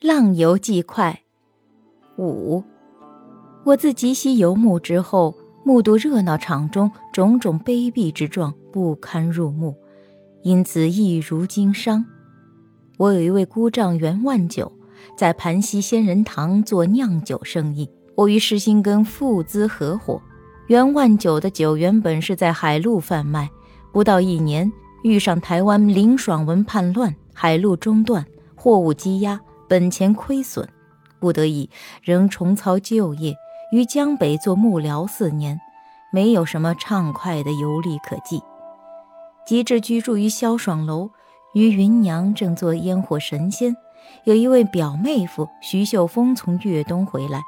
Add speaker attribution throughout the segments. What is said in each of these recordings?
Speaker 1: 浪游记快五。我自极西游牧之后，目睹热闹场中种种卑鄙之状，不堪入目，因此一如经商。我有一位姑丈袁万九，在盘溪仙人堂做酿酒生意。我与石新根父资合伙。袁万九的酒原本是在海路贩卖，不到一年，遇上台湾林爽文叛乱，海路中断，货物积压，本钱亏损，不得已仍重操旧业。于江北做幕僚四年，没有什么畅快的游历可记。及至居住于萧爽楼，于芸娘正做烟火神仙，有一位表妹夫徐秀峰从粤东回来，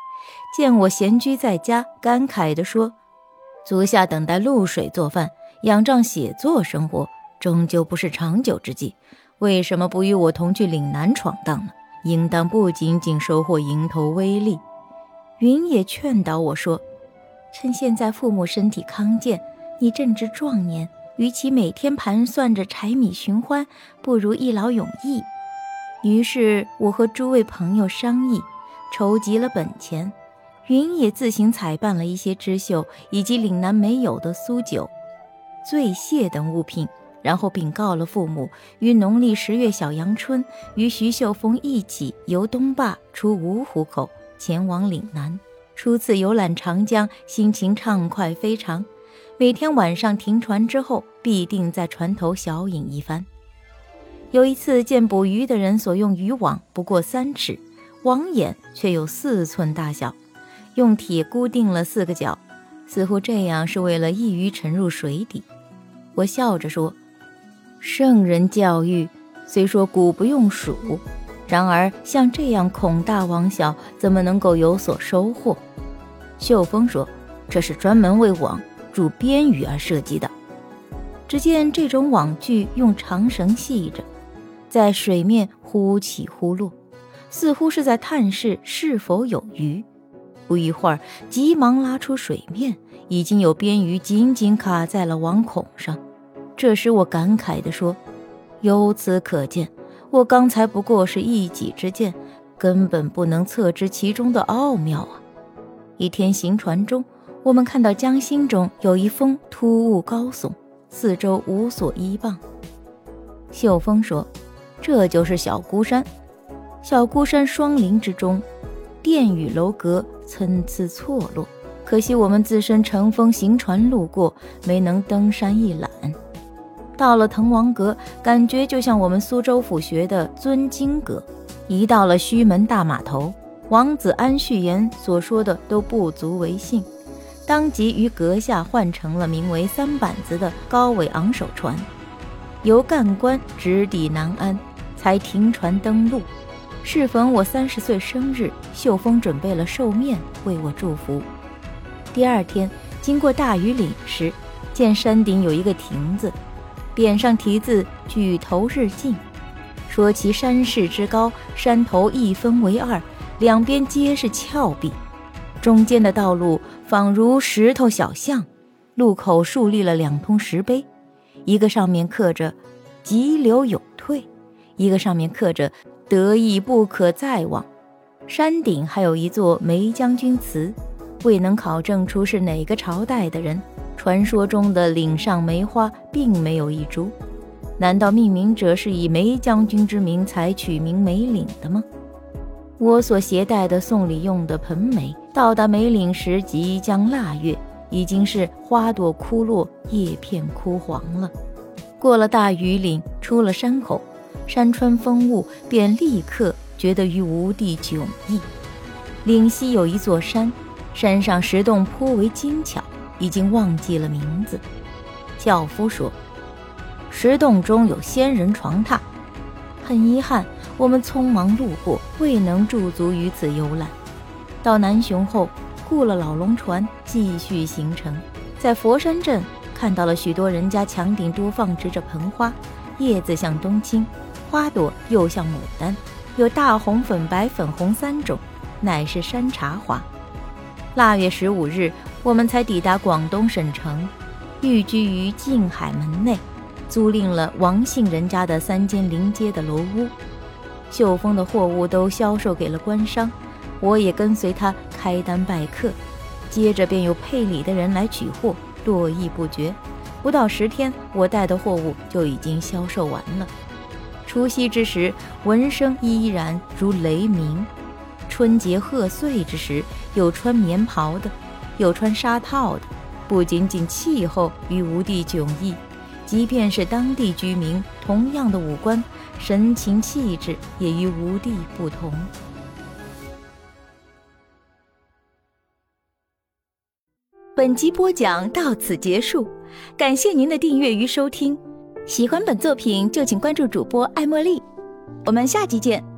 Speaker 1: 见我闲居在家，感慨地说：“足下等待露水做饭，仰仗写作生活，终究不是长久之计。为什么不与我同去岭南闯荡呢？应当不仅仅收获蝇头微利。”云也劝导我说：“趁现在父母身体康健，你正值壮年，与其每天盘算着柴米寻欢，不如一劳永逸。”于是我和诸位朋友商议，筹集了本钱，云也自行采办了一些织绣以及岭南没有的苏酒、醉蟹等物品，然后禀告了父母，于农历十月小阳春，与徐秀峰一起由东坝出芜湖口。前往岭南，初次游览长江，心情畅快非常。每天晚上停船之后，必定在船头小饮一番。有一次见捕鱼的人所用渔网不过三尺，网眼却有四寸大小，用铁固定了四个角，似乎这样是为了易于沉入水底。我笑着说：“圣人教育，虽说古不用数。”然而，像这样孔大网小，怎么能够有所收获？秀峰说：“这是专门为网住边鱼而设计的。只见这种网具用长绳系着，在水面忽起忽落，似乎是在探视是否有鱼。不一会儿，急忙拉出水面，已经有边鱼紧紧卡在了网孔上。这时，我感慨地说：‘由此可见。’”我刚才不过是一己之见，根本不能测知其中的奥妙啊！一天行船中，我们看到江心中有一峰突兀高耸，四周无所依傍。秀峰说：“这就是小孤山。小孤山双林之中，殿宇楼阁参差错落，可惜我们自身乘风行船路过，没能登山一览。”到了滕王阁，感觉就像我们苏州府学的尊经阁；一到了胥门大码头，王子安序言所说的都不足为信，当即于阁下换成了名为三板子的高尾昂首船，由干官直抵南安，才停船登陆。适逢我三十岁生日，秀峰准备了寿面为我祝福。第二天经过大庾岭时，见山顶有一个亭子。匾上题字“举头日进”，说其山势之高，山头一分为二，两边皆是峭壁，中间的道路仿如石头小巷，路口竖立了两通石碑，一个上面刻着“急流勇退”，一个上面刻着“得意不可再忘”。山顶还有一座梅将军祠，未能考证出是哪个朝代的人。传说中的岭上梅花并没有一株，难道命名者是以梅将军之名才取名梅岭的吗？我所携带的送礼用的盆梅，到达梅岭时即将腊月，已经是花朵枯落，叶片枯黄了。过了大庾岭，出了山口，山川风物便立刻觉得于无地迥异。岭西有一座山，山上石洞颇为精巧。已经忘记了名字。轿夫说：“石洞中有仙人床榻。”很遗憾，我们匆忙路过，未能驻足于此游览。到南雄后，雇了老龙船，继续行程。在佛山镇看到了许多人家墙顶多放置着盆花，叶子像冬青，花朵又像牡丹，有大红、粉白、粉红三种，乃是山茶花。腊月十五日，我们才抵达广东省城，寓居于静海门内，租赁了王姓人家的三间临街的楼屋。秀峰的货物都销售给了官商，我也跟随他开单拜客，接着便有配礼的人来取货，络绎不绝。不到十天，我带的货物就已经销售完了。除夕之时，闻声依然如雷鸣；春节贺岁之时，有穿棉袍的，有穿纱套的。不仅仅气候与吴地迥异，即便是当地居民，同样的五官。神情气质也与吴地不同。本集播讲到此结束，感谢您的订阅与收听。喜欢本作品就请关注主播艾茉莉，我们下集见。